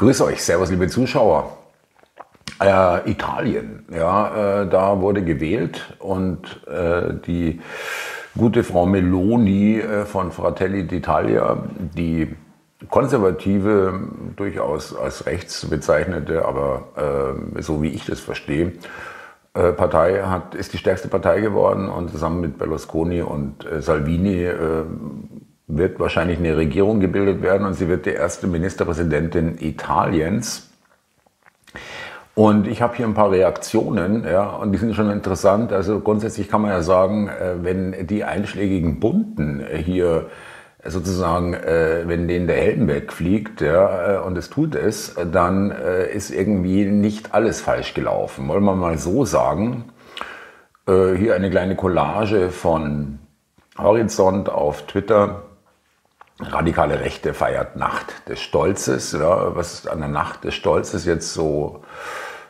Grüß euch, Servus, liebe Zuschauer. Äh, Italien, ja, äh, da wurde gewählt und äh, die gute Frau Meloni äh, von Fratelli d'Italia, die konservative, durchaus als rechts bezeichnete, aber äh, so wie ich das verstehe, äh, Partei hat, ist die stärkste Partei geworden und zusammen mit Berlusconi und Salvini wird wahrscheinlich eine Regierung gebildet werden und sie wird die erste Ministerpräsidentin Italiens. Und ich habe hier ein paar Reaktionen, ja, und die sind schon interessant. Also grundsätzlich kann man ja sagen, äh, wenn die einschlägigen Bunten hier sozusagen, äh, wenn denen der Helm wegfliegt, ja, äh, und es tut es, dann ist irgendwie nicht alles falsch gelaufen. Wollen wir mal so sagen. Hier eine kleine Collage von Horizont auf Twitter. Radikale Rechte feiert Nacht des Stolzes. Ja, was an der Nacht des Stolzes jetzt so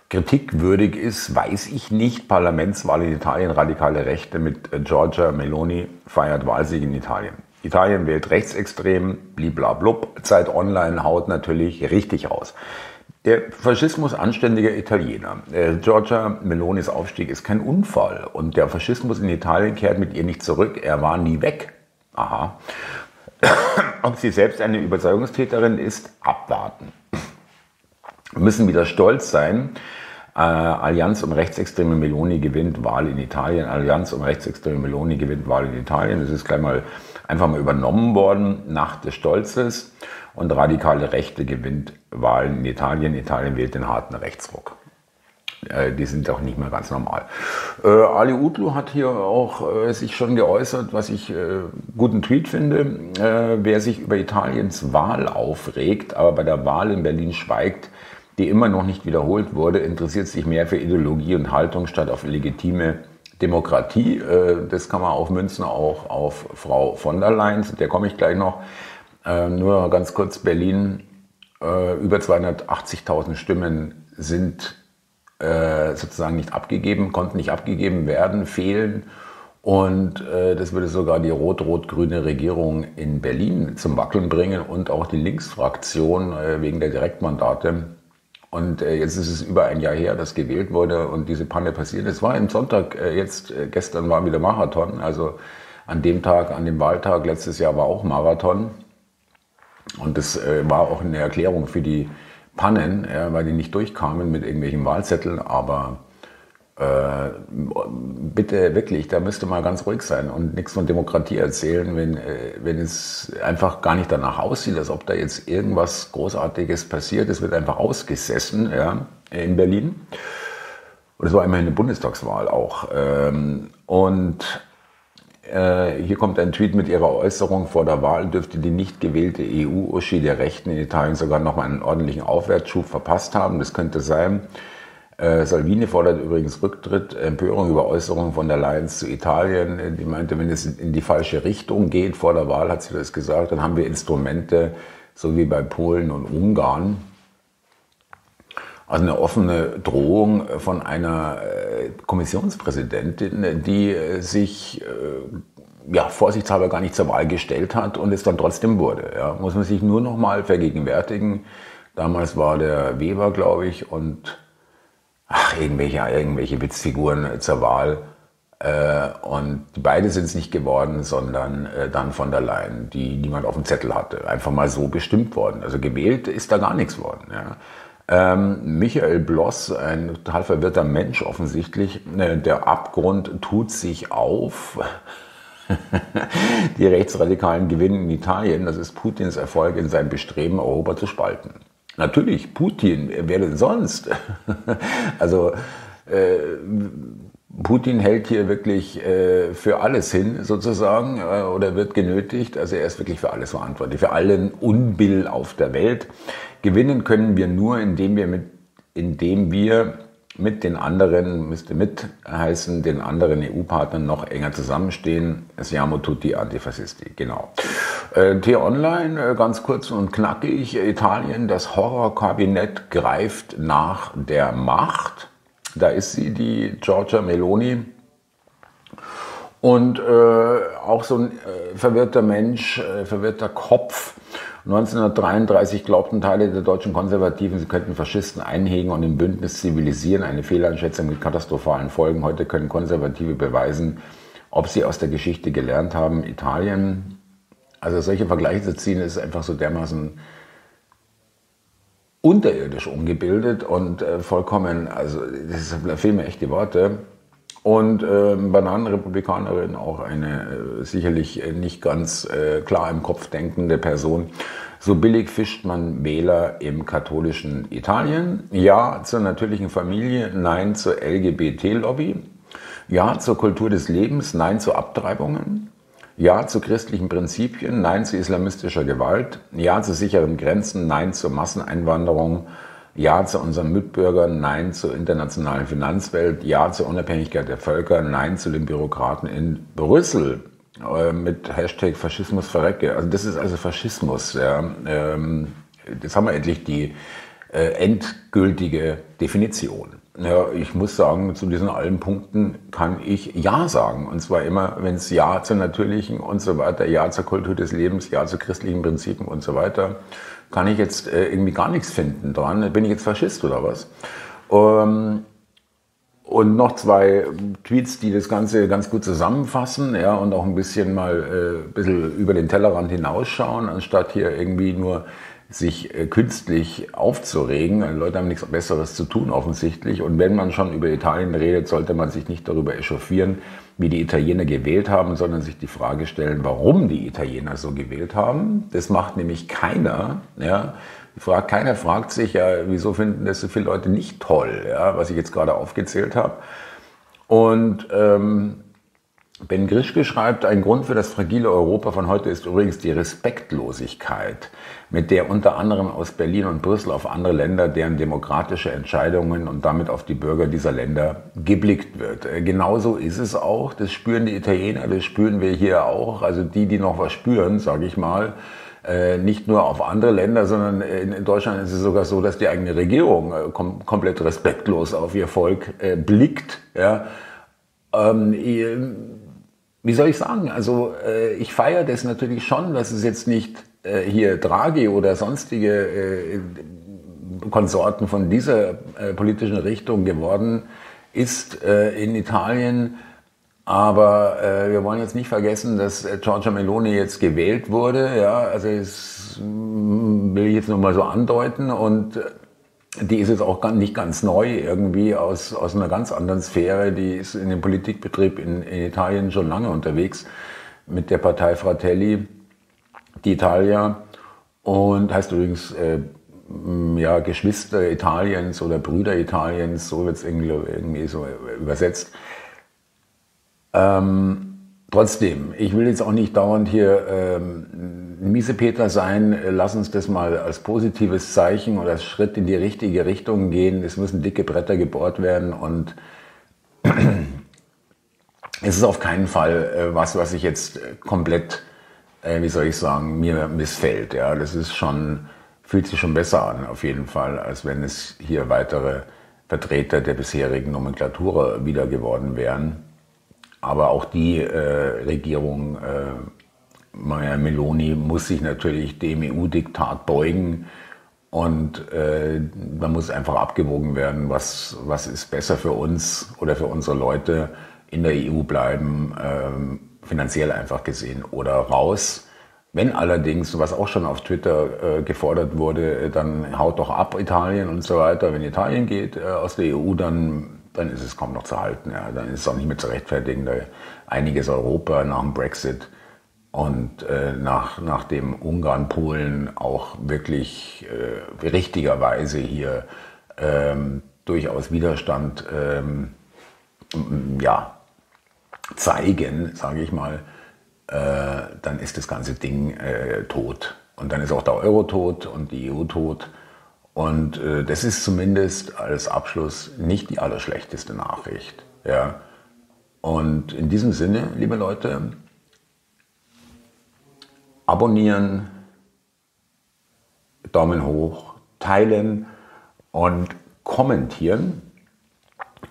kritikwürdig ist, weiß ich nicht. Parlamentswahl in Italien, radikale Rechte mit äh, Giorgia Meloni feiert Wahlsieg in Italien. Italien wählt rechtsextrem, bliblablub. Zeit Online haut natürlich richtig aus. Der Faschismus anständiger Italiener. Äh, Giorgia Melonis Aufstieg ist kein Unfall und der Faschismus in Italien kehrt mit ihr nicht zurück. Er war nie weg. Aha. Ob sie selbst eine Überzeugungstäterin ist, abwarten. Wir müssen wieder stolz sein, äh, Allianz um rechtsextreme Meloni gewinnt Wahl in Italien. Allianz um rechtsextreme Meloni gewinnt Wahl in Italien. Das ist gleich mal einfach mal übernommen worden, Nacht des Stolzes. Und radikale Rechte gewinnt Wahlen in Italien. Italien wählt den harten Rechtsruck. Äh, die sind auch nicht mehr ganz normal. Äh, Ali Utlu hat hier auch äh, sich schon geäußert, was ich äh, guten Tweet finde. Äh, wer sich über Italiens Wahl aufregt, aber bei der Wahl in Berlin schweigt, die immer noch nicht wiederholt wurde, interessiert sich mehr für Ideologie und Haltung statt auf legitime Demokratie. Äh, das kann man aufmünzen auch auf Frau von der Leyen, zu der komme ich gleich noch. Nur ganz kurz, Berlin, über 280.000 Stimmen sind sozusagen nicht abgegeben, konnten nicht abgegeben werden, fehlen. Und das würde sogar die rot-rot-grüne Regierung in Berlin zum Wackeln bringen und auch die Linksfraktion wegen der Direktmandate und äh, jetzt ist es über ein Jahr her, dass gewählt wurde und diese Panne passiert. Es war am Sonntag, äh, jetzt äh, gestern war wieder Marathon. Also an dem Tag, an dem Wahltag letztes Jahr war auch Marathon. Und das äh, war auch eine Erklärung für die Pannen, ja, weil die nicht durchkamen mit irgendwelchen Wahlzetteln. Aber äh, bitte wirklich, da müsste mal ganz ruhig sein und nichts von Demokratie erzählen, wenn, äh, wenn es einfach gar nicht danach aussieht, als ob da jetzt irgendwas Großartiges passiert. Es wird einfach ausgesessen ja, in Berlin. Und es war immerhin eine Bundestagswahl auch. Ähm, und hier kommt ein Tweet mit ihrer Äußerung, vor der Wahl dürfte die nicht gewählte EU-Uschi der Rechten in Italien sogar noch mal einen ordentlichen Aufwärtsschub verpasst haben. Das könnte sein. Äh, Salvini fordert übrigens Rücktritt, Empörung über Äußerungen von der Lions zu Italien. Die meinte, wenn es in die falsche Richtung geht, vor der Wahl hat sie das gesagt, dann haben wir Instrumente, so wie bei Polen und Ungarn. Also eine offene Drohung von einer äh, Kommissionspräsidentin, die äh, sich ja, vorsichtshalber gar nicht zur Wahl gestellt hat und es dann trotzdem wurde. Ja. Muss man sich nur noch mal vergegenwärtigen. Damals war der Weber, glaube ich, und ach, irgendwelche, irgendwelche Witzfiguren zur Wahl. Äh, und beide sind es nicht geworden, sondern äh, dann von der Leyen, die niemand auf dem Zettel hatte. Einfach mal so bestimmt worden. Also gewählt ist da gar nichts worden. Ja. Ähm, Michael Bloss, ein total verwirrter Mensch offensichtlich. Äh, der Abgrund tut sich auf. die Rechtsradikalen gewinnen in Italien. Das ist Putins Erfolg in seinem Bestreben, Europa zu spalten. Natürlich, Putin, wer denn sonst? also äh, Putin hält hier wirklich äh, für alles hin, sozusagen, äh, oder wird genötigt. Also er ist wirklich für alles verantwortlich, für allen Unbill auf der Welt. Gewinnen können wir nur, indem wir mit, indem wir mit den anderen, müsste mit heißen, den anderen EU-Partnern noch enger zusammenstehen. Siamo tutti antifascisti, genau. Äh, T-Online, äh, ganz kurz und knackig. Italien, das Horrorkabinett greift nach der Macht. Da ist sie, die Giorgia Meloni. und äh, auch so ein äh, verwirrter Mensch, äh, verwirrter Kopf. 1933 glaubten Teile der deutschen Konservativen, sie könnten Faschisten einhegen und im Bündnis zivilisieren, eine Fehleinschätzung mit katastrophalen Folgen. Heute können Konservative beweisen, ob sie aus der Geschichte gelernt haben. Italien, also solche Vergleiche zu ziehen, ist einfach so dermaßen unterirdisch umgebildet und äh, vollkommen, also das fehlen mir echt die Worte. Und äh, Bananenrepublikanerin, auch eine äh, sicherlich nicht ganz äh, klar im Kopf denkende Person. So billig fischt man Wähler im katholischen Italien. Ja zur natürlichen Familie, nein zur LGBT-Lobby. Ja zur Kultur des Lebens, nein zu Abtreibungen. Ja zu christlichen Prinzipien, Nein zu islamistischer Gewalt. Ja zu sicheren Grenzen, Nein zur Masseneinwanderung. Ja zu unseren Mitbürgern, Nein zur internationalen Finanzwelt. Ja zur Unabhängigkeit der Völker, Nein zu den Bürokraten in Brüssel äh, mit Hashtag Faschismus verrecke. Also das ist also Faschismus. Ja. Ähm, jetzt haben wir endlich die äh, endgültige Definition. Ja, ich muss sagen, zu diesen allen Punkten kann ich Ja sagen. Und zwar immer, wenn es Ja zur natürlichen und so weiter, Ja zur Kultur des Lebens, Ja zu christlichen Prinzipien und so weiter, kann ich jetzt äh, irgendwie gar nichts finden dran. Bin ich jetzt Faschist oder was? Ähm, und noch zwei Tweets, die das Ganze ganz gut zusammenfassen, ja, und auch ein bisschen mal äh, ein bisschen über den Tellerrand hinausschauen, anstatt hier irgendwie nur sich äh, künstlich aufzuregen. Die Leute haben nichts Besseres zu tun offensichtlich. Und wenn man schon über Italien redet, sollte man sich nicht darüber echauffieren, wie die Italiener gewählt haben, sondern sich die Frage stellen, warum die Italiener so gewählt haben. Das macht nämlich keiner. Ja. Fragt, keiner fragt sich ja, wieso finden das so viele Leute nicht toll, ja, was ich jetzt gerade aufgezählt habe. Und ähm, Ben Grischke schreibt, ein Grund für das fragile Europa von heute ist übrigens die Respektlosigkeit, mit der unter anderem aus Berlin und Brüssel auf andere Länder, deren demokratische Entscheidungen und damit auf die Bürger dieser Länder geblickt wird. Äh, genauso ist es auch, das spüren die Italiener, das spüren wir hier auch, also die, die noch was spüren, sage ich mal, äh, nicht nur auf andere Länder, sondern in Deutschland ist es sogar so, dass die eigene Regierung äh, kom komplett respektlos auf ihr Volk blickt. Ja. Ähm, wie soll ich sagen? Also äh, ich feiere das natürlich schon, dass es jetzt nicht äh, hier Draghi oder sonstige äh, Konsorten von dieser äh, politischen Richtung geworden ist äh, in Italien. Aber äh, wir wollen jetzt nicht vergessen, dass Giorgia Meloni jetzt gewählt wurde. Ja, also das will ich jetzt nur mal so andeuten. Und die ist jetzt auch nicht ganz neu, irgendwie aus, aus einer ganz anderen Sphäre. Die ist in dem Politikbetrieb in, in Italien schon lange unterwegs mit der Partei Fratelli d'Italia und heißt übrigens äh, ja, Geschwister Italiens oder Brüder Italiens, so wird es irgendwie, irgendwie so übersetzt. Ähm, Trotzdem, ich will jetzt auch nicht dauernd hier ähm, Miesepeter sein. Lass uns das mal als positives Zeichen oder als Schritt in die richtige Richtung gehen. Es müssen dicke Bretter gebohrt werden und es ist auf keinen Fall äh, was, was ich jetzt komplett, äh, wie soll ich sagen, mir missfällt. Ja, das ist schon, fühlt sich schon besser an, auf jeden Fall, als wenn es hier weitere Vertreter der bisherigen Nomenklatur wieder geworden wären. Aber auch die äh, Regierung äh, Meloni muss sich natürlich dem EU-Diktat beugen. Und äh, man muss einfach abgewogen werden, was, was ist besser für uns oder für unsere Leute in der EU bleiben, äh, finanziell einfach gesehen, oder raus. Wenn allerdings, was auch schon auf Twitter äh, gefordert wurde, dann haut doch ab Italien und so weiter. Wenn Italien geht äh, aus der EU, dann dann ist es kaum noch zu halten. Ja. Dann ist es auch nicht mehr zu rechtfertigen. Da einiges Europa nach dem Brexit und äh, nach, nachdem Ungarn, Polen auch wirklich äh, richtigerweise hier ähm, durchaus Widerstand ähm, ja, zeigen, sage ich mal, äh, dann ist das ganze Ding äh, tot. Und dann ist auch der Euro tot und die EU tot. Und äh, das ist zumindest als Abschluss nicht die allerschlechteste Nachricht. Ja. Und in diesem Sinne, liebe Leute, abonnieren, Daumen hoch, teilen und kommentieren.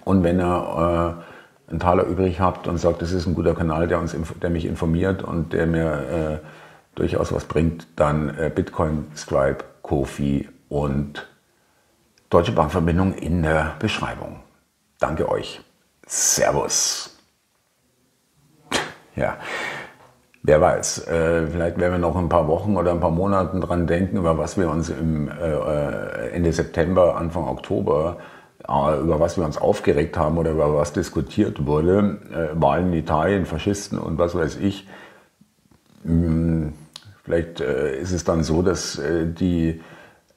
Und wenn ihr einen Taler übrig habt und sagt, das ist ein guter Kanal, der, uns, der mich informiert und der mir äh, durchaus was bringt, dann äh, Bitcoin, Stripe, Kofi und Deutsche Bankverbindung in der Beschreibung. Danke euch. Servus. ja. Wer weiß, äh, vielleicht werden wir noch ein paar Wochen oder ein paar Monaten dran denken, über was wir uns im äh, Ende September, Anfang Oktober, äh, über was wir uns aufgeregt haben oder über was diskutiert wurde. Wahlen in Italien, Faschisten und was weiß ich. Hm, vielleicht ist es dann so, dass die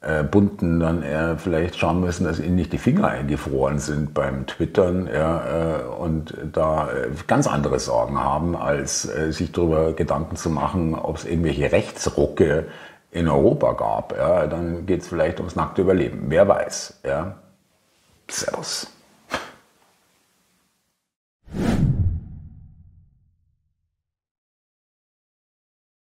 äh, Bunten dann eher vielleicht schauen müssen, dass ihnen nicht die Finger eingefroren sind beim Twittern ja, äh, und da äh, ganz andere Sorgen haben, als äh, sich darüber Gedanken zu machen, ob es irgendwelche Rechtsrucke in Europa gab. Ja, dann geht es vielleicht ums nackte Überleben. Wer weiß. Ja. Servus.